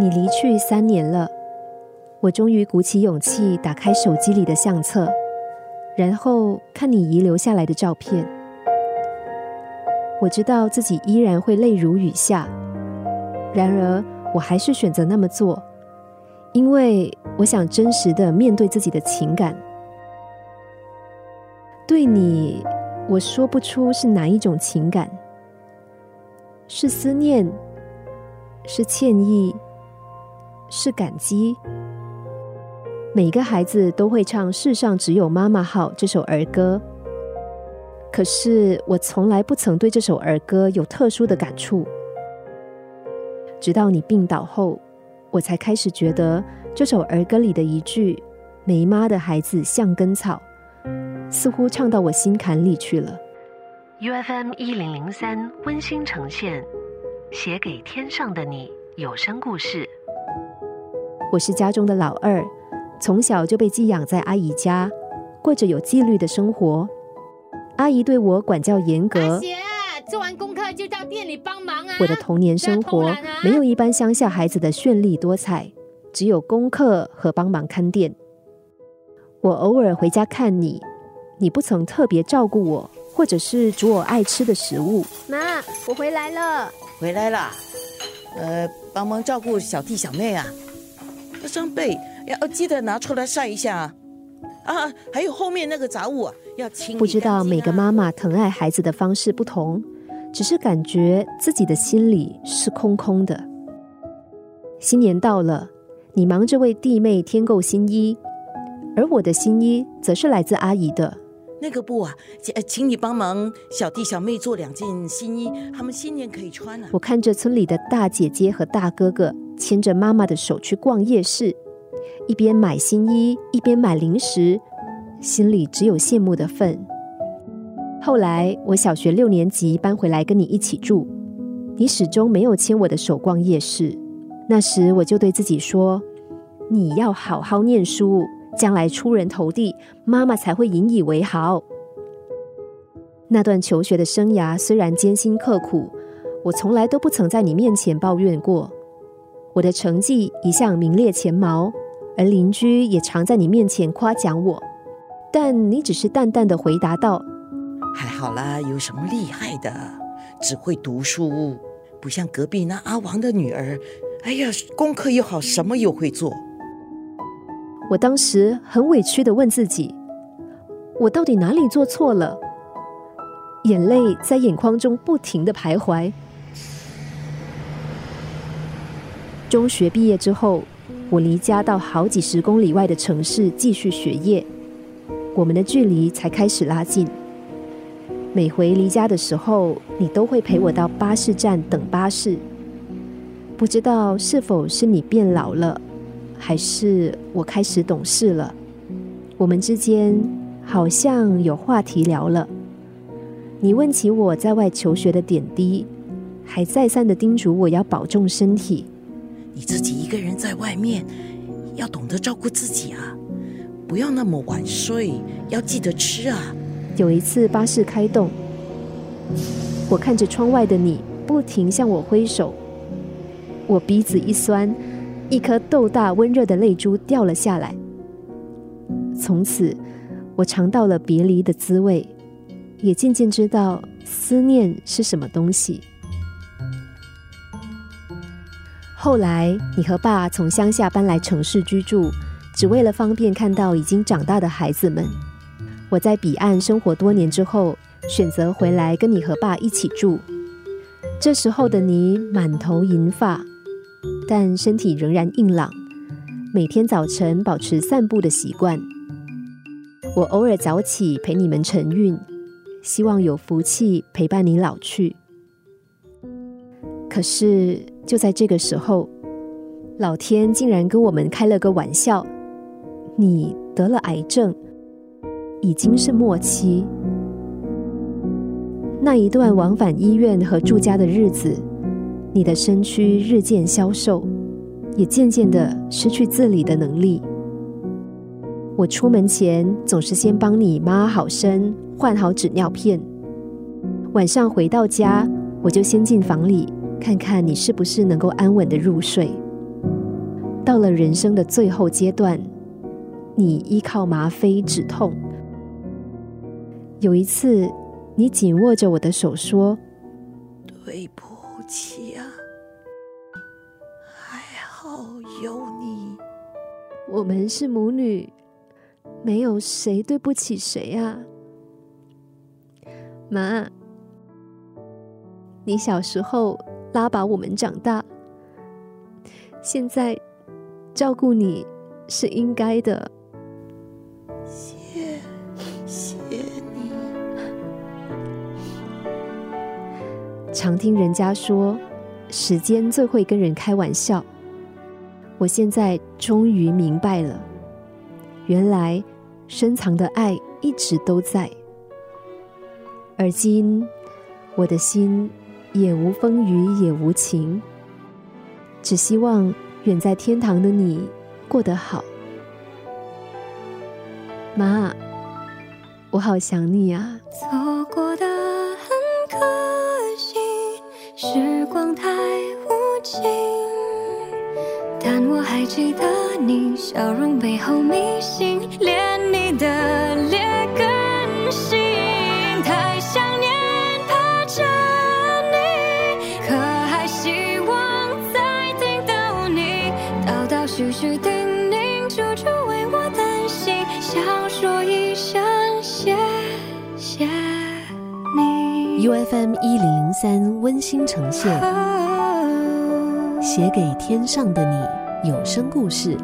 你离去三年了，我终于鼓起勇气打开手机里的相册，然后看你遗留下来的照片。我知道自己依然会泪如雨下，然而我还是选择那么做，因为我想真实的面对自己的情感。对你，我说不出是哪一种情感，是思念，是歉意。是感激。每个孩子都会唱《世上只有妈妈好》这首儿歌，可是我从来不曾对这首儿歌有特殊的感触。直到你病倒后，我才开始觉得这首儿歌里的一句“没妈的孩子像根草”，似乎唱到我心坎里去了。U F M 一零零三温馨呈现，写给天上的你有声故事。我是家中的老二，从小就被寄养在阿姨家，过着有纪律的生活。阿姨对我管教严格。姐做完功课就到店里帮忙啊！我的童年生活没有一般乡下孩子的绚丽多彩，只有功课和帮忙看店。我偶尔回家看你，你不曾特别照顾我，或者是煮我爱吃的食物。妈，我回来了，回来了。呃，帮忙照顾小弟小妹啊。双背要记得拿出来晒一下啊！啊，还有后面那个杂物啊，要清。不知道每个妈妈疼爱孩子的方式不同，只是感觉自己的心里是空空的。新年到了，你忙着为弟妹添购新衣，而我的新衣则是来自阿姨的。那个布啊，请请你帮忙小弟小妹做两件新衣，他们新年可以穿啊。我看着村里的大姐姐和大哥哥。牵着妈妈的手去逛夜市，一边买新衣一边买零食，心里只有羡慕的份。后来我小学六年级搬回来跟你一起住，你始终没有牵我的手逛夜市。那时我就对自己说：“你要好好念书，将来出人头地，妈妈才会引以为豪。”那段求学的生涯虽然艰辛刻苦，我从来都不曾在你面前抱怨过。我的成绩一向名列前茅，而邻居也常在你面前夸奖我，但你只是淡淡的回答道：“还好啦，有什么厉害的？只会读书，不像隔壁那阿王的女儿。哎呀，功课又好，什么又会做。”我当时很委屈的问自己：“我到底哪里做错了？”眼泪在眼眶中不停的徘徊。中学毕业之后，我离家到好几十公里外的城市继续学业，我们的距离才开始拉近。每回离家的时候，你都会陪我到巴士站等巴士。不知道是否是你变老了，还是我开始懂事了，我们之间好像有话题聊了。你问起我在外求学的点滴，还再三的叮嘱我要保重身体。你自己一个人在外面，要懂得照顾自己啊！不要那么晚睡，要记得吃啊！有一次巴士开动，我看着窗外的你，不停向我挥手，我鼻子一酸，一颗豆大温热的泪珠掉了下来。从此，我尝到了别离的滋味，也渐渐知道思念是什么东西。后来，你和爸从乡下搬来城市居住，只为了方便看到已经长大的孩子们。我在彼岸生活多年之后，选择回来跟你和爸一起住。这时候的你满头银发，但身体仍然硬朗，每天早晨保持散步的习惯。我偶尔早起陪你们晨运，希望有福气陪伴你老去。可是。就在这个时候，老天竟然跟我们开了个玩笑，你得了癌症，已经是末期。那一段往返医院和住家的日子，你的身躯日渐消瘦，也渐渐的失去自理的能力。我出门前总是先帮你抹好身，换好纸尿片。晚上回到家，我就先进房里。看看你是不是能够安稳的入睡。到了人生的最后阶段，你依靠吗啡止痛。有一次，你紧握着我的手说：“对不起啊，还好有你。我们是母女，没有谁对不起谁啊。”妈，你小时候拉拔我们长大，现在照顾你是应该的。谢谢你。常听人家说，时间最会跟人开玩笑。我现在终于明白了，原来深藏的爱一直都在。而今，我的心也无风雨也无晴，只希望远在天堂的你过得好。妈，我好想你啊！错过的很可惜，时光太无情，但我还记得你笑容背后迷信，心，想说一声谢谢你。U F M 一零零三温馨呈现，哦写给天上的你有声故事。